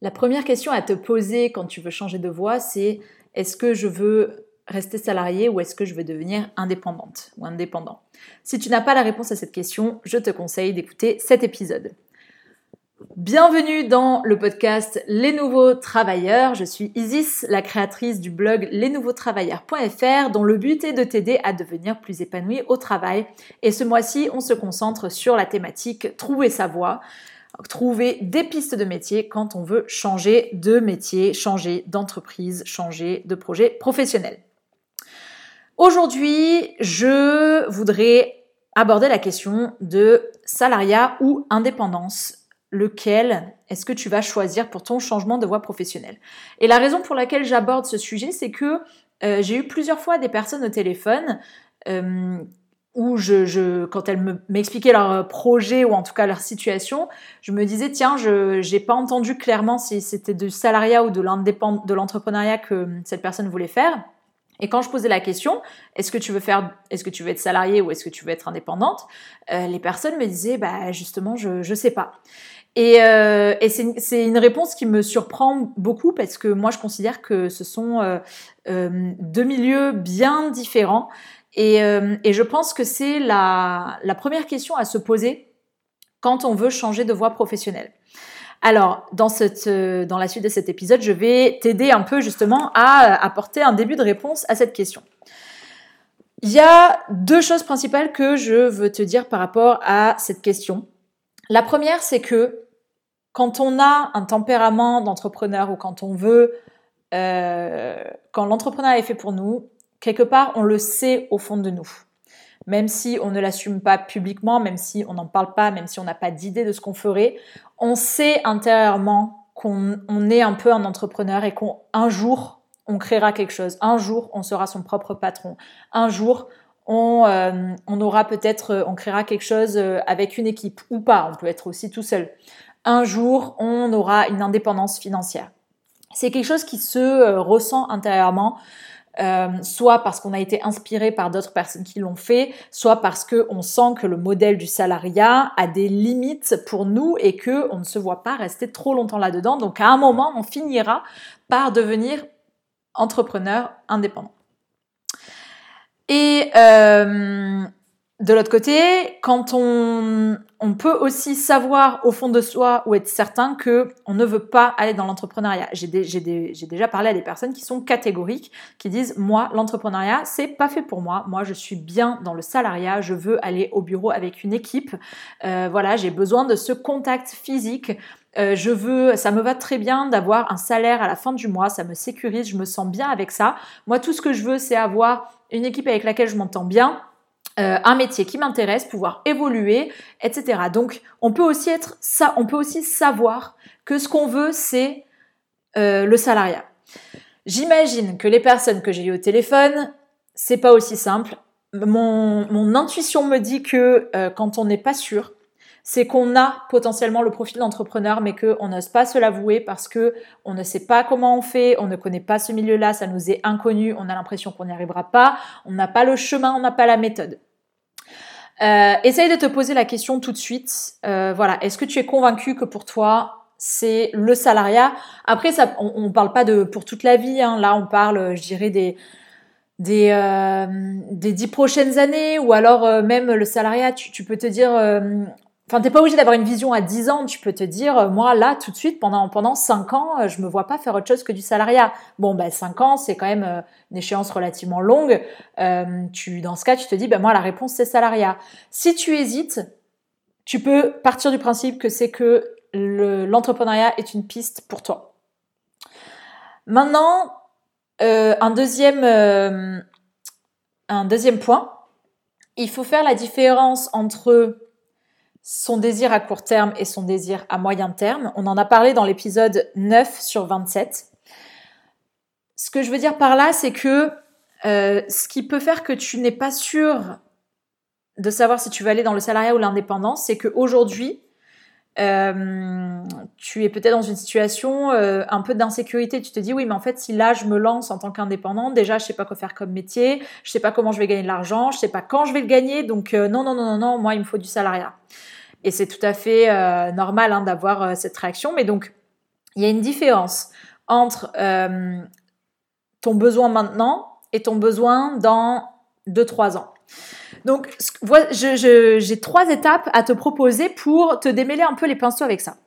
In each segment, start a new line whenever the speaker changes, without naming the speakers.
La première question à te poser quand tu veux changer de voie, c'est est-ce que je veux rester salarié ou est-ce que je veux devenir indépendante ou indépendant? Si tu n'as pas la réponse à cette question, je te conseille d'écouter cet épisode. Bienvenue dans le podcast Les Nouveaux Travailleurs. Je suis Isis, la créatrice du blog lesnouveautravailleurs.fr dont le but est de t'aider à devenir plus épanoui au travail. Et ce mois-ci, on se concentre sur la thématique trouver sa voie trouver des pistes de métier quand on veut changer de métier, changer d'entreprise, changer de projet professionnel. Aujourd'hui, je voudrais aborder la question de salariat ou indépendance. Lequel est-ce que tu vas choisir pour ton changement de voie professionnelle? Et la raison pour laquelle j'aborde ce sujet, c'est que euh, j'ai eu plusieurs fois des personnes au téléphone euh, où je, quand elles m'expliquaient leur projet ou en tout cas leur situation, je me disais tiens, je n'ai pas entendu clairement si c'était du salariat ou de l'entrepreneuriat que cette personne voulait faire. Et quand je posais la question, est-ce que tu veux faire, est-ce que tu veux être salarié ou est-ce que tu veux être indépendante, euh, les personnes me disaient bah justement je je sais pas. Et, euh, et c'est une réponse qui me surprend beaucoup parce que moi je considère que ce sont euh, euh deux milieux bien différents euh, et, je pense que c'est la, première question à se poser quand on veut changer de voie professionnelle. Alors, dans, euh, la suite de cet épisode, je vais t'aider un peu justement à apporter un début de réponse à cette question. Il y a deux choses principales que je veux te dire par rapport à cette question. La première, c'est que quand on a un tempérament d'entrepreneur ou quand on veut, euh, quand l'entrepreneuriat est fait pour nous, quelque part, on le sait au fond de nous. Même si on ne l'assume pas publiquement, même si on n'en parle pas, même si on n'a pas d'idée de ce qu'on ferait, on sait intérieurement qu'on est un peu un entrepreneur et qu'un jour, on créera quelque chose. Un jour, on sera son propre patron. Un jour, on, euh, aura peut-être, on créera quelque chose euh, avec une équipe ou pas. On peut être aussi tout seul. Un jour, on aura une indépendance financière. C'est quelque chose qui se euh, ressent intérieurement. Euh, soit parce qu'on a été inspiré par d'autres personnes qui l'ont fait, soit parce qu'on sent que le modèle du salariat a des limites pour nous et que on ne se voit pas rester trop longtemps là-dedans. Donc à un moment, on finira par devenir entrepreneur indépendant. Euh, de l'autre côté, quand on, on, peut aussi savoir au fond de soi ou être certain que on ne veut pas aller dans l'entrepreneuriat. J'ai déjà parlé à des personnes qui sont catégoriques, qui disent moi l'entrepreneuriat c'est pas fait pour moi. Moi je suis bien dans le salariat, je veux aller au bureau avec une équipe. Euh, voilà, j'ai besoin de ce contact physique. Euh, je veux, ça me va très bien d'avoir un salaire à la fin du mois, ça me sécurise, je me sens bien avec ça. Moi tout ce que je veux c'est avoir une équipe avec laquelle je m'entends bien euh, un métier qui m'intéresse, pouvoir évoluer, etc. Donc, on peut aussi savoir que ce qu'on veut, c'est euh, le salariat. J'imagine que les personnes que j'ai eues au téléphone, c'est pas aussi simple. Mon, intuition me dit que euh, quand on n'est pas sûr, c'est qu'on a potentiellement le profil d'entrepreneur, mais qu'on n'ose pas se l'avouer parce que on ne sait pas comment on fait, on ne connaît pas ce milieu-là, ça nous est inconnu, on a l'impression qu'on n'y arrivera pas, on n'a pas le chemin, on n'a pas la méthode. Euh, essaye de te poser la question tout de suite. Euh, voilà, est-ce que tu es convaincu que pour toi c'est le salariat? Après, ça, on, ne parle pas de pour toute la vie. Hein. Là, on parle, je dirais des des euh, des dix prochaines années ou alors euh, même le salariat. Tu, tu peux te dire Enfin, t'es pas obligé d'avoir une vision à 10 ans. Tu peux te dire, euh, moi, là, tout de suite, pendant, pendant 5 ans, euh, je me vois pas faire autre chose que du salariat. Bon, ben, 5 ans, c'est quand même euh, une échéance relativement longue. tu, dans ce cas, tu te dis, ben, moi, la réponse, c'est salariat. Si tu hésites, tu peux partir du principe que c'est que l'entrepreneuriat est une piste pour toi. Maintenant, un deuxième, un deuxième point. Il faut faire la différence entre son désir à court terme et son désir à moyen terme. On en a parlé dans l'épisode 9 sur 27. Ce que je veux dire par là, c'est que euh, ce qui peut faire que tu n'es pas sûr de savoir si tu vas aller dans le salariat ou l'indépendance, c'est qu'aujourd'hui, euh, tu es peut-être dans une situation euh, un peu d'insécurité. Tu te dis oui, mais en fait, si là je me lance en tant qu'indépendante, déjà je sais pas quoi faire comme métier, je sais pas comment je vais gagner de l'argent, je sais pas quand je vais le gagner, donc non, non, non, non, non, moi il me faut du salariat. Et c'est tout à fait euh, normal hein, d'avoir euh, cette réaction. Mais donc, il y a une différence entre ton besoin maintenant et ton besoin dans 2-3 ans. Donc, j'ai trois étapes à te proposer pour te démêler un peu les pinceaux avec ça.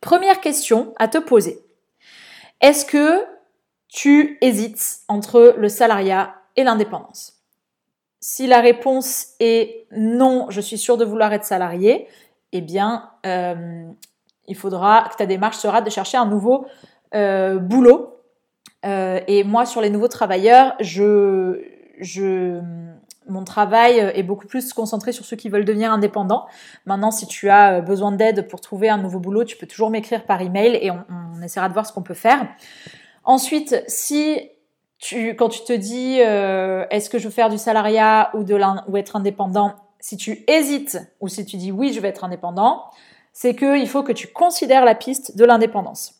Première question à te poser. Est-ce que tu hésites entre le salariat et l'indépendance? Si la réponse est non, je suis sûre de vouloir être salarié, eh bien, euh, il faudra que ta démarche sera de chercher un nouveau euh, boulot. Euh, et moi, sur les nouveaux travailleurs, je, je mon travail est beaucoup plus concentré sur ceux qui veulent devenir indépendants. Maintenant, si tu as besoin d'aide pour trouver un nouveau boulot, tu peux toujours m'écrire par email et on, essaiera de voir ce qu'on peut faire. Ensuite, si tu, quand tu te dis euh, est-ce que je veux faire du salariat ou, être indépendant, si tu hésites ou si tu dis oui, je vais être indépendant, c'est qu'il faut que tu considères la piste de l'indépendance.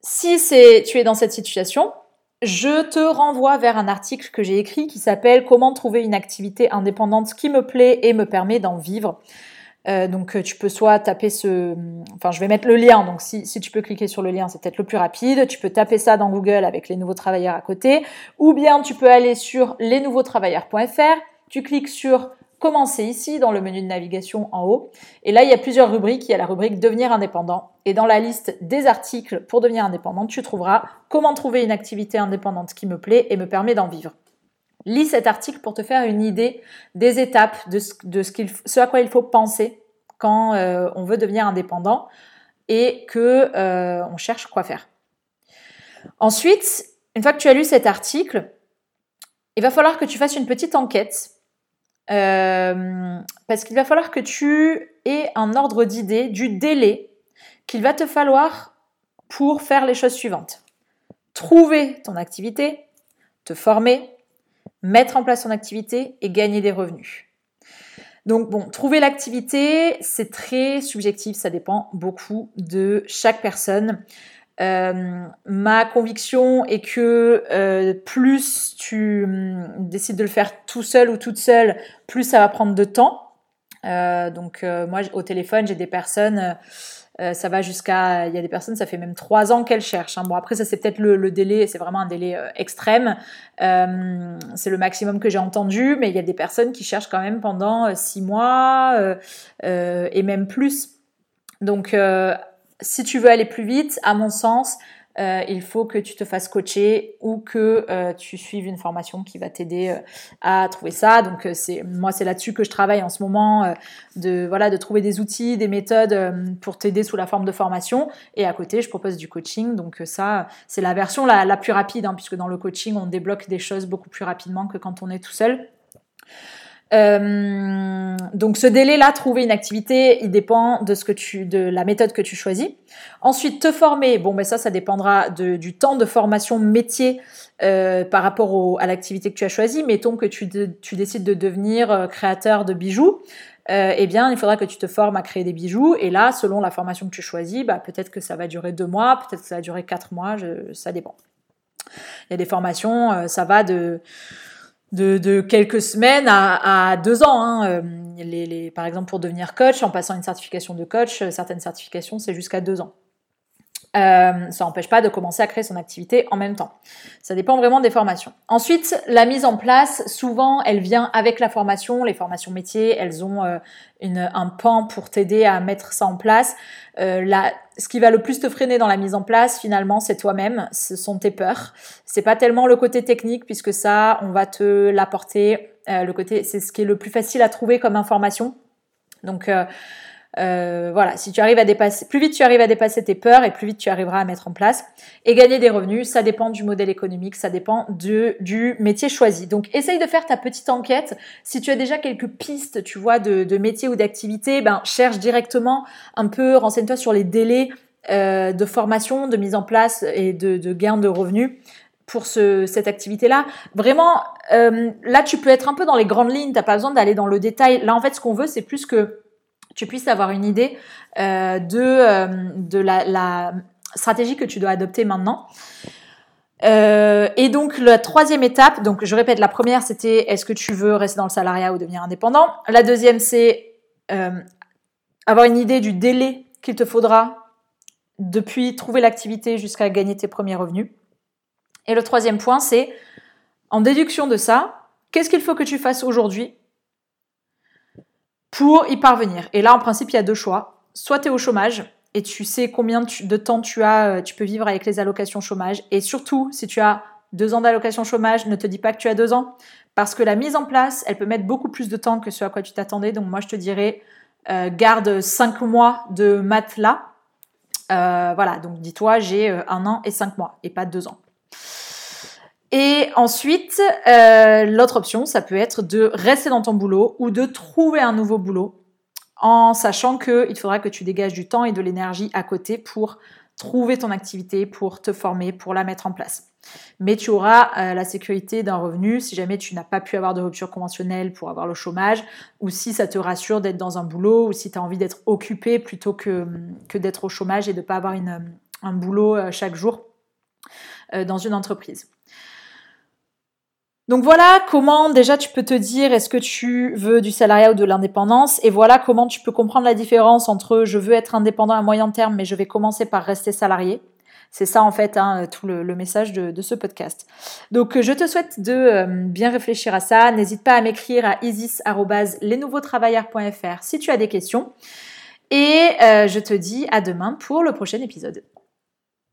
Si tu es dans cette situation, je te renvoie vers un article que j'ai écrit qui s'appelle Comment trouver une activité indépendante qui me plaît et me permet d'en vivre. Euh, donc euh, tu peux soit taper ce, enfin je vais mettre le lien. Donc si, tu peux cliquer sur le lien, c'est peut-être le plus rapide. Tu peux taper ça dans Google avec les nouveaux travailleurs à côté, ou bien tu peux aller sur lesnouveautravailleurs.fr. Tu cliques sur commencer ici dans le menu de navigation en haut. Et là, il y a plusieurs rubriques. Il y a la rubrique devenir indépendant. Et dans la liste des articles pour devenir indépendant, tu trouveras comment trouver une activité indépendante qui me plaît et me permet d'en vivre. Lis cet article pour te faire une idée des étapes de ce, de ce, à quoi il faut penser quand euh, on veut devenir indépendant et que euh, on cherche quoi faire. Ensuite, une fois que tu as lu cet article, il va falloir que tu fasses une petite enquête euh, parce qu'il va falloir que tu aies un ordre d'idée du délai qu'il va te falloir pour faire les choses suivantes. Trouver ton activité, te former, mettre en place ton activité et gagner des revenus. Donc bon, trouver l'activité, c'est très subjectif, ça dépend beaucoup de chaque personne. Euh, ma conviction est que euh, plus tu hum, décides de le faire tout seul ou toute seule, plus ça va prendre de temps. Euh, donc moi au téléphone j'ai des personnes, ça va jusqu'à, il y a des personnes ça fait même trois ans qu'elles cherchent. Hein. Bon après ça c'est peut-être le, le, délai, c'est vraiment un délai extrême. c'est le maximum que j'ai entendu, mais il y a des personnes qui cherchent quand même pendant six mois et même plus. Donc si tu veux aller plus vite, à mon sens, euh, il faut que tu te fasses coacher ou que euh, tu suives une formation qui va t'aider euh, à trouver ça. Donc c'est moi c'est là-dessus que je travaille en ce moment de voilà de trouver des outils, des méthodes pour t'aider sous la forme de formation et à côté je propose du coaching. Donc ça c'est la version la, plus rapide hein, puisque dans le coaching on débloque des choses beaucoup plus rapidement que quand on est tout seul. Euh, donc ce délai-là, trouver une activité, il dépend de ce que tu, de la méthode que tu choisis. Ensuite, te former, bon ben ça, ça dépendra de, du temps de formation métier euh, par rapport au, à l'activité que tu as choisie. Mettons que tu, tu décides de devenir euh, créateur de bijoux. Euh, eh bien, il faudra que tu te formes à créer des bijoux. Et là, selon la formation que tu choisis, bah, peut-être que ça va durer deux mois, peut-être que ça va durer quatre mois, je, ça dépend. Il y a des formations, euh, ça va de de, quelques semaines à, deux ans. Hein. Euh, par exemple, pour devenir coach, en passant une certification de coach, euh, certaines certifications, c'est jusqu'à deux ans. Euh, ça n'empêche pas de commencer à créer son activité en même temps. Ça dépend vraiment des formations. Ensuite, la mise en place, souvent, elle vient avec la formation. Les formations métiers, elles ont un pan pour t'aider à mettre ça en place. La, ce qui va le plus te freiner dans la mise en place, finalement, c'est toi-même, ce sont tes peurs. C'est pas tellement le côté technique, puisque ça, on va te l'apporter. Euh, le côté, c'est ce qui est le plus facile à trouver comme information. Donc euh, euh, voilà, si tu arrives à dépasser, plus vite tu arrives à dépasser tes peurs et plus vite tu arriveras à mettre en place et gagner des revenus. Ça dépend du modèle économique, ça dépend de, du métier choisi. Donc essaye de faire ta petite enquête. Si tu as déjà quelques pistes, tu vois, de, de métier ou d'activité, ben cherche directement un peu, renseigne-toi sur les délais euh, de formation, de mise en place et de, de gain de revenus pour ce, cette activité-là. Vraiment, euh, là, tu peux être un peu dans les grandes lignes, t'as pas besoin d'aller dans le détail. Là, en fait, ce qu'on veut, c'est plus que tu puisses avoir une idée euh, de, euh, de la, stratégie que tu dois adopter maintenant. Euh, et donc la troisième étape, donc je répète, la première c'était est-ce que tu veux rester dans le salariat ou devenir indépendant? La deuxième c'est avoir une idée du délai qu'il te faudra depuis trouver l'activité jusqu'à gagner tes premiers revenus. Et le troisième point, c'est en déduction de ça, qu'est-ce qu'il faut que tu fasses aujourd'hui pour y parvenir Et là, en principe, il y a deux choix. Soit tu es au chômage et tu sais combien de temps tu as, euh, tu peux vivre avec les allocations chômage. Et surtout, si tu as deux ans d'allocation chômage, ne te dis pas que tu as deux ans, parce que la mise en place, elle peut mettre beaucoup plus de temps que ce à quoi tu t'attendais. Donc moi, je te dirais, euh, garde cinq mois de matelas. Euh, voilà, donc dis-toi, j'ai un an et cinq mois, et pas deux ans. Et ensuite, euh, l'autre option, ça peut être de rester dans ton boulot ou de trouver un nouveau boulot en sachant qu'il faudra que tu dégages du temps et de l'énergie à côté pour trouver ton activité, pour te former, pour la mettre en place. Mais tu auras euh, la sécurité d'un revenu si jamais tu n'as pas pu avoir de rupture conventionnelle pour avoir le chômage, ou si ça te rassure d'être dans un boulot, ou si tu as envie d'être occupé plutôt que, que d'être au chômage et de ne pas avoir une, un boulot euh, chaque jour dans une entreprise. Donc voilà comment déjà tu peux te dire est-ce que tu veux du salariat ou de l'indépendance et voilà comment tu peux comprendre la différence entre je veux être indépendant à moyen terme mais je vais commencer par rester salarié. C'est ça en fait hein, tout le, message de, ce podcast. Donc je te souhaite de euh, bien réfléchir à ça. N'hésite pas à m'écrire à isis.lesnouveautravailleurs.fr si tu as des questions. Et euh, je te dis à demain pour le prochain épisode.